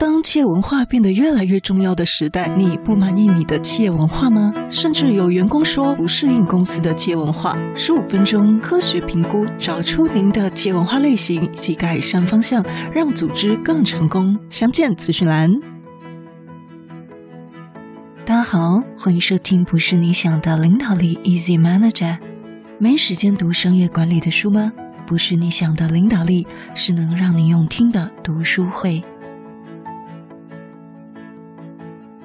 当企业文化变得越来越重要的时代，你不满意你的企业文化吗？甚至有员工说不适应公司的企业文化。十五分钟科学评估，找出您的企业文化类型以及改善方向，让组织更成功。详见资讯栏。大家好，欢迎收听《不是你想的领导力》，Easy Manager。没时间读商业管理的书吗？不是你想的领导力，是能让你用听的读书会。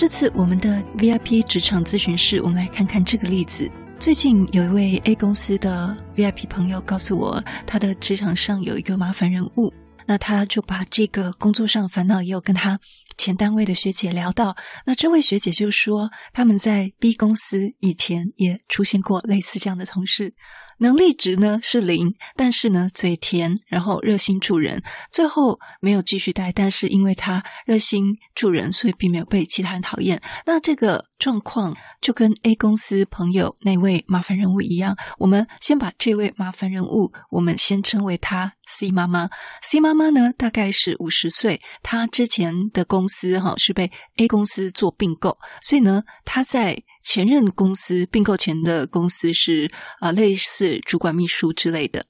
这次我们的 VIP 职场咨询室，我们来看看这个例子。最近有一位 A 公司的 VIP 朋友告诉我，他的职场上有一个麻烦人物。那他就把这个工作上烦恼也有跟他前单位的学姐聊到。那这位学姐就说，他们在 B 公司以前也出现过类似这样的同事。能力值呢是零，但是呢嘴甜，然后热心助人，最后没有继续带。但是因为他热心助人，所以并没有被其他人讨厌。那这个状况就跟 A 公司朋友那位麻烦人物一样。我们先把这位麻烦人物，我们先称为他 C 妈妈。C 妈妈呢大概是五十岁，她之前的公司哈是被 A 公司做并购，所以呢她在。前任公司并购前的公司是啊、类似主管秘书之类的。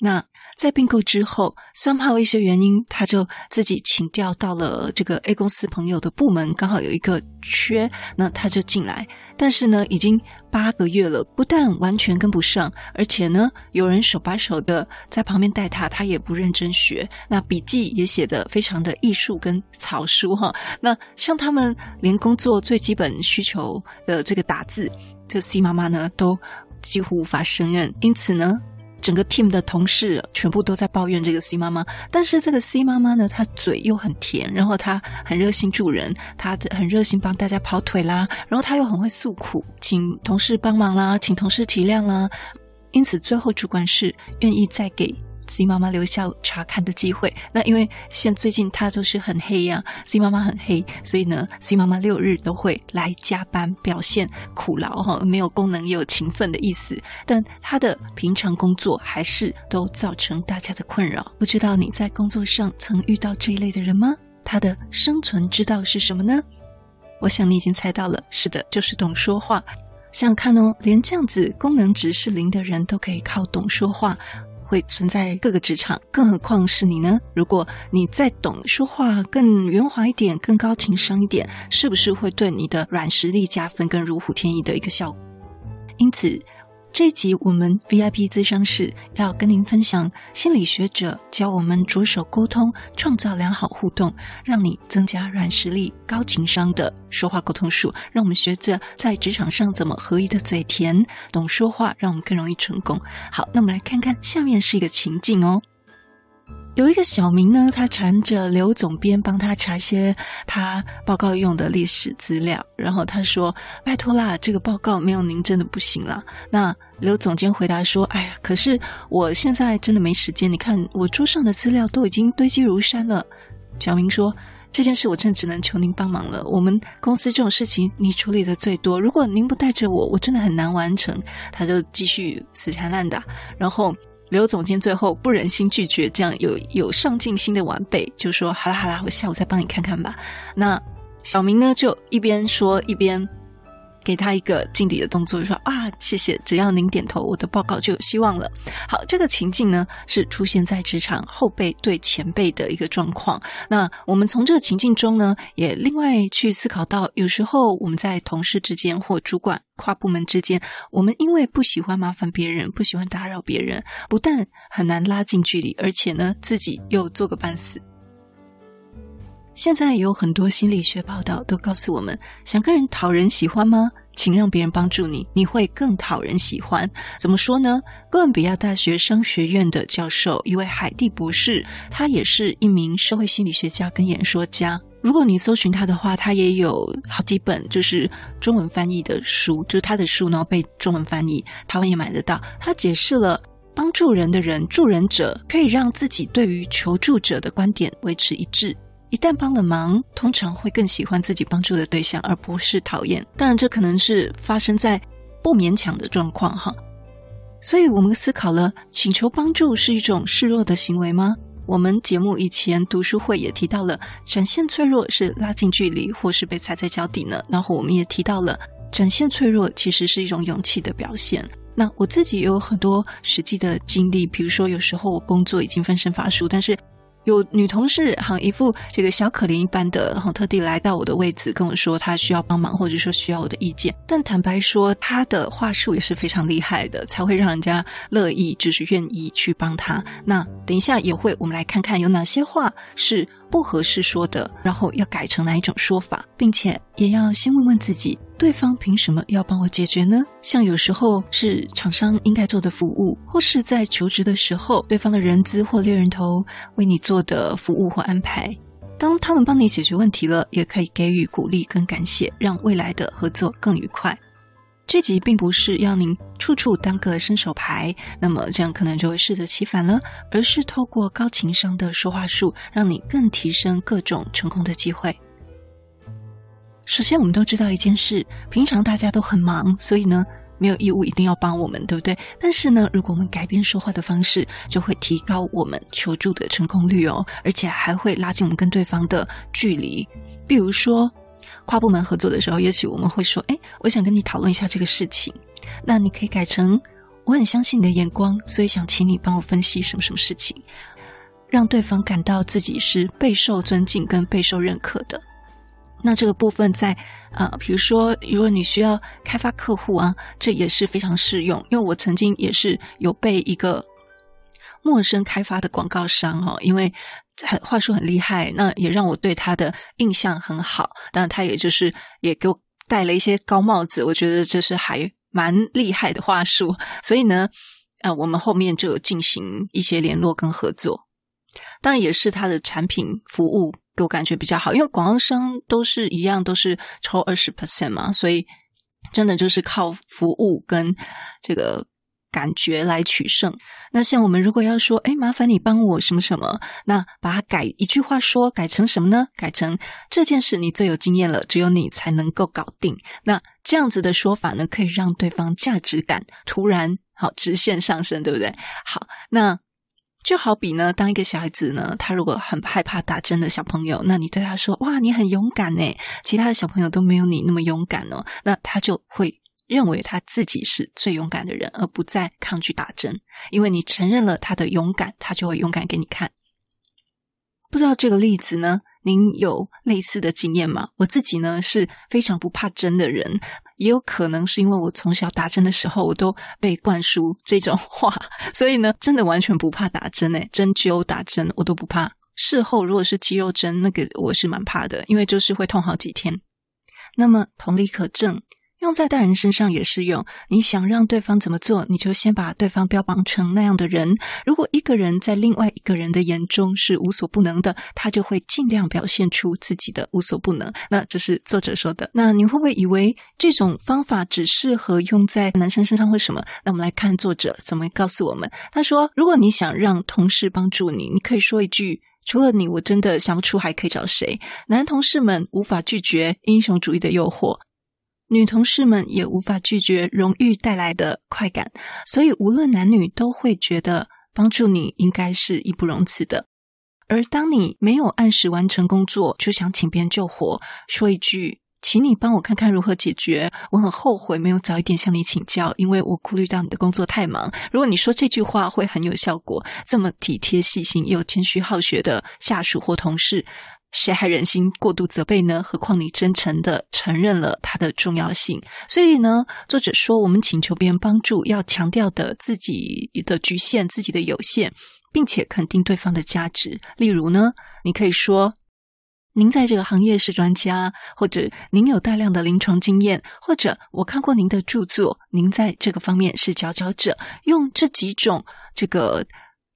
那在并购之后，somehow 一些原因，他就自己请调到了这个 A 公司朋友的部门，刚好有一个缺，那他就进来。但是呢，已经八个月了，不但完全跟不上，而且呢，有人手把手的在旁边带他，他也不认真学。那笔记也写得非常的艺术跟草书哈。那像他们连工作最基本需求的这个打字，这 C 妈妈呢都几乎无法胜任，因此呢。整个 team 的同事全部都在抱怨这个 C 妈妈，但是这个 C 妈妈呢，她嘴又很甜，然后她很热心助人，她很热心帮大家跑腿啦，然后她又很会诉苦，请同事帮忙啦，请同事体谅啦，因此最后主管是愿意再给。C 妈妈留下查看的机会。那因为现最近她就是很黑呀、啊，C 妈妈很黑，所以呢，C 妈妈六日都会来加班，表现苦劳哈，没有功能也有勤奋的意思。但她的平常工作还是都造成大家的困扰。不知道你在工作上曾遇到这一类的人吗？他的生存之道是什么呢？我想你已经猜到了，是的，就是懂说话。想想看哦，连这样子功能值是零的人都可以靠懂说话。会存在各个职场，更何况是你呢？如果你再懂说话，更圆滑一点，更高情商一点，是不是会对你的软实力加分，跟如虎添翼的一个效果？因此。这一集我们 VIP 咨商室要跟您分享心理学者教我们着手沟通，创造良好互动，让你增加软实力、高情商的说话沟通术。让我们学着在职场上怎么合一的嘴甜，懂说话，让我们更容易成功。好，那我们来看看下面是一个情境哦。有一个小明呢，他缠着刘总编帮他查些他报告用的历史资料，然后他说：“拜托啦，这个报告没有您真的不行啦。”那刘总监回答说：“哎呀，可是我现在真的没时间，你看我桌上的资料都已经堆积如山了。”小明说：“这件事我真只能求您帮忙了。我们公司这种事情你处理的最多，如果您不带着我，我真的很难完成。”他就继续死缠烂打，然后。刘总监最后不忍心拒绝这样有有上进心的晚辈，就说：“好啦好啦，我下午再帮你看看吧。”那小明呢，就一边说一边。给他一个敬礼的动作，就说啊，谢谢，只要您点头，我的报告就有希望了。好，这个情境呢，是出现在职场后辈对前辈的一个状况。那我们从这个情境中呢，也另外去思考到，有时候我们在同事之间或主管跨部门之间，我们因为不喜欢麻烦别人，不喜欢打扰别人，不但很难拉近距离，而且呢，自己又做个半死。现在有很多心理学报道都告诉我们，想跟人讨人喜欢吗？请让别人帮助你，你会更讨人喜欢。怎么说呢？哥伦比亚大学商学院的教授一位海蒂博士，他也是一名社会心理学家跟演说家。如果你搜寻他的话，他也有好几本就是中文翻译的书，就是他的书呢被中文翻译，台湾也买得到。他解释了帮助人的人，助人者可以让自己对于求助者的观点维持一致。一旦帮了忙，通常会更喜欢自己帮助的对象，而不是讨厌。当然，这可能是发生在不勉强的状况哈。所以，我们思考了：请求帮助是一种示弱的行为吗？我们节目以前读书会也提到了，展现脆弱是拉近距离，或是被踩在脚底呢。然后我们也提到了，展现脆弱其实是一种勇气的表现。那我自己也有很多实际的经历，比如说有时候我工作已经分身乏术，但是。有女同事，哈，一副这个小可怜一般的，哈，特地来到我的位置跟我说，她需要帮忙，或者说需要我的意见。但坦白说，她的话术也是非常厉害的，才会让人家乐意，就是愿意去帮她。那等一下也会，我们来看看有哪些话是不合适说的，然后要改成哪一种说法，并且也要先问问自己，对方凭什么要帮我解决呢？像有时候是厂商应该做的服务，或是在求职的时候，对方的人资或猎人头为你做的服务或安排。当他们帮你解决问题了，也可以给予鼓励跟感谢，让未来的合作更愉快。这集并不是要您处处当个伸手牌，那么这样可能就会适得其反了，而是透过高情商的说话术，让你更提升各种成功的机会。首先，我们都知道一件事，平常大家都很忙，所以呢，没有义务一定要帮我们，对不对？但是呢，如果我们改变说话的方式，就会提高我们求助的成功率哦，而且还会拉近我们跟对方的距离。比如说，跨部门合作的时候，也许我们会说：“哎，我想跟你讨论一下这个事情。”那你可以改成：“我很相信你的眼光，所以想请你帮我分析什么什么事情。”让对方感到自己是备受尊敬跟备受认可的。那这个部分在呃，比如说，如果你需要开发客户啊，这也是非常适用。因为我曾经也是有被一个陌生开发的广告商哦，因为。很话术很厉害，那也让我对他的印象很好。但他也就是也给我戴了一些高帽子，我觉得这是还蛮厉害的话术。所以呢，呃，我们后面就有进行一些联络跟合作。当然也是他的产品服务给我感觉比较好，因为广告商都是一样，都是抽二十 percent 嘛，所以真的就是靠服务跟这个。感觉来取胜。那像我们如果要说，哎，麻烦你帮我什么什么，那把它改一句话说，改成什么呢？改成这件事你最有经验了，只有你才能够搞定。那这样子的说法呢，可以让对方价值感突然好直线上升，对不对？好，那就好比呢，当一个小孩子呢，他如果很害怕打针的小朋友，那你对他说，哇，你很勇敢呢，其他的小朋友都没有你那么勇敢哦，那他就会。认为他自己是最勇敢的人，而不再抗拒打针，因为你承认了他的勇敢，他就会勇敢给你看。不知道这个例子呢，您有类似的经验吗？我自己呢是非常不怕针的人，也有可能是因为我从小打针的时候，我都被灌输这种话，所以呢，真的完全不怕打针诶，针灸打针我都不怕。事后如果是肌肉针，那个我是蛮怕的，因为就是会痛好几天。那么同理可证。用在大人身上也适用。你想让对方怎么做，你就先把对方标榜成那样的人。如果一个人在另外一个人的眼中是无所不能的，他就会尽量表现出自己的无所不能。那这是作者说的。那你会不会以为这种方法只适合用在男生身上？为什么？那我们来看作者怎么告诉我们。他说：“如果你想让同事帮助你，你可以说一句：‘除了你，我真的想不出还可以找谁。’男同事们无法拒绝英雄主义的诱惑。”女同事们也无法拒绝荣誉带来的快感，所以无论男女都会觉得帮助你应该是义不容辞的。而当你没有按时完成工作，就想请别人救火，说一句“请你帮我看看如何解决”，我很后悔没有早一点向你请教，因为我顾虑到你的工作太忙。如果你说这句话会很有效果，这么体贴细心又谦虚好学的下属或同事。谁还忍心过度责备呢？何况你真诚地承认了它的重要性。所以呢，作者说，我们请求别人帮助，要强调的自己的局限、自己的有限，并且肯定对方的价值。例如呢，你可以说：“您在这个行业是专家，或者您有大量的临床经验，或者我看过您的著作，您在这个方面是佼佼者。”用这几种这个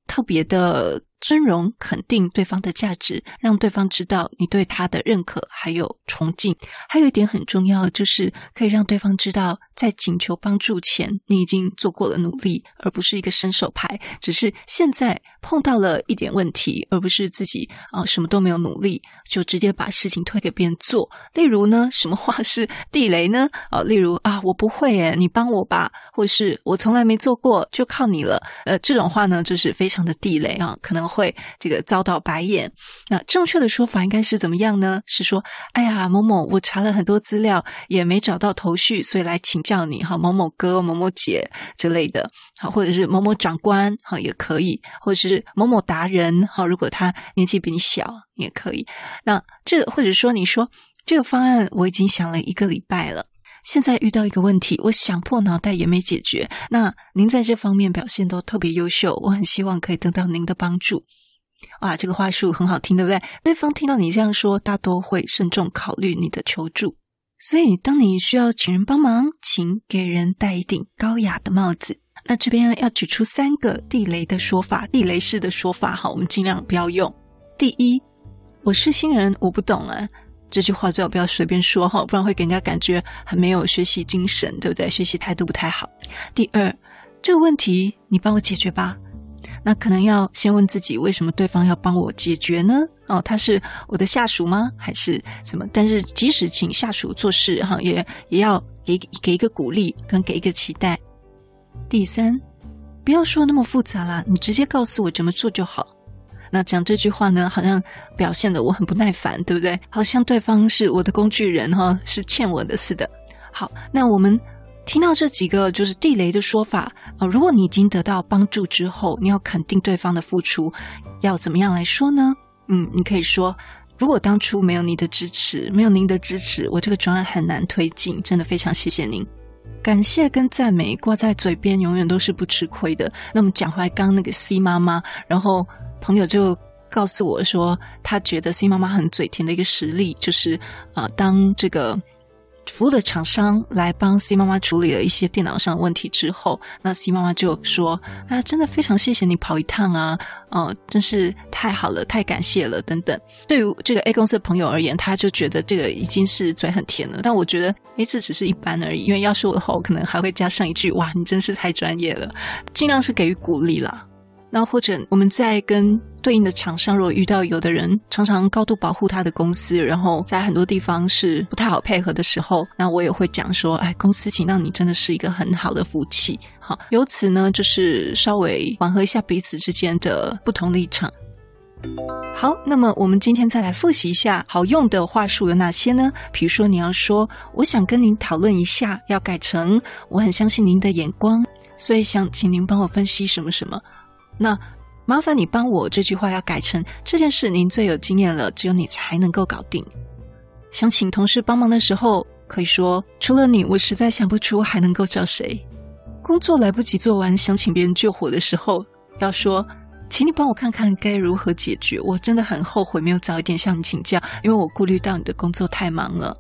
特别的。尊荣肯定对方的价值，让对方知道你对他的认可还有崇敬。还有一点很重要，就是可以让对方知道，在请求帮助前，你已经做过了努力，而不是一个伸手牌。只是现在碰到了一点问题，而不是自己啊什么都没有努力，就直接把事情推给别人做。例如呢，什么话是地雷呢？啊，例如啊，我不会诶，你帮我吧，或是我从来没做过，就靠你了。呃，这种话呢，就是非常的地雷啊，可能。会这个遭到白眼。那正确的说法应该是怎么样呢？是说，哎呀，某某，我查了很多资料，也没找到头绪，所以来请教你哈，某某哥、某某姐之类的，好，或者是某某长官哈，也可以，或者是某某达人哈，如果他年纪比你小也可以。那这或者说你说这个方案我已经想了一个礼拜了。现在遇到一个问题，我想破脑袋也没解决。那您在这方面表现都特别优秀，我很希望可以得到您的帮助。哇，这个话术很好听，对不对？对方听到你这样说，大多会慎重考虑你的求助。所以，当你需要请人帮忙，请给人戴一顶高雅的帽子。那这边要举出三个地雷的说法，地雷式的说法，哈，我们尽量不要用。第一，我是新人，我不懂啊。这句话最好不要随便说哈，不然会给人家感觉很没有学习精神，对不对？学习态度不太好。第二，这个问题你帮我解决吧。那可能要先问自己，为什么对方要帮我解决呢？哦，他是我的下属吗？还是什么？但是即使请下属做事哈，也也要给给一个鼓励跟给一个期待。第三，不要说那么复杂啦，你直接告诉我怎么做就好。那讲这句话呢，好像表现得我很不耐烦，对不对？好像对方是我的工具人哈，是欠我的似的。好，那我们听到这几个就是地雷的说法啊，如果你已经得到帮助之后，你要肯定对方的付出，要怎么样来说呢？嗯，你可以说，如果当初没有你的支持，没有您的支持，我这个专案很难推进，真的非常谢谢您。感谢跟赞美挂在嘴边，永远都是不吃亏的。那么讲回来，刚那个 C 妈妈，然后朋友就告诉我说，他觉得 C 妈妈很嘴甜的一个实例，就是啊、呃，当这个。服务的厂商来帮 C 妈妈处理了一些电脑上的问题之后，那 C 妈妈就说：“啊，真的非常谢谢你跑一趟啊，哦、真是太好了，太感谢了，等等。”对于这个 A 公司的朋友而言，他就觉得这个已经是嘴很甜了。但我觉得，哎，这只是一般而已。因为要是我的话，我可能还会加上一句：“哇，你真是太专业了。”尽量是给予鼓励啦。那或者我们在跟对应的厂商，如果遇到有的人常常高度保护他的公司，然后在很多地方是不太好配合的时候，那我也会讲说：“哎，公司请到你真的是一个很好的福气。”好，由此呢，就是稍微缓和一下彼此之间的不同立场。好，那么我们今天再来复习一下好用的话术有哪些呢？比如说，你要说：“我想跟您讨论一下，要改成我很相信您的眼光，所以想请您帮我分析什么什么。”那麻烦你帮我这句话要改成这件事您最有经验了，只有你才能够搞定。想请同事帮忙的时候，可以说除了你，我实在想不出还能够找谁。工作来不及做完，想请别人救火的时候，要说请你帮我看看该如何解决。我真的很后悔没有早一点向你请教，因为我顾虑到你的工作太忙了。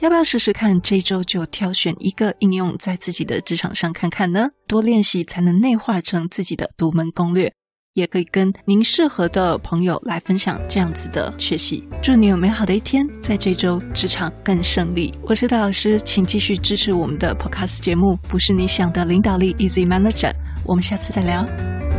要不要试试看？这周就挑选一个应用在自己的职场上看看呢？多练习才能内化成自己的独门攻略，也可以跟您适合的朋友来分享这样子的学习。祝你有美好的一天，在这周职场更胜利。我是戴老师，请继续支持我们的 Podcast 节目，不是你想的领导力 Easy Manager。我们下次再聊。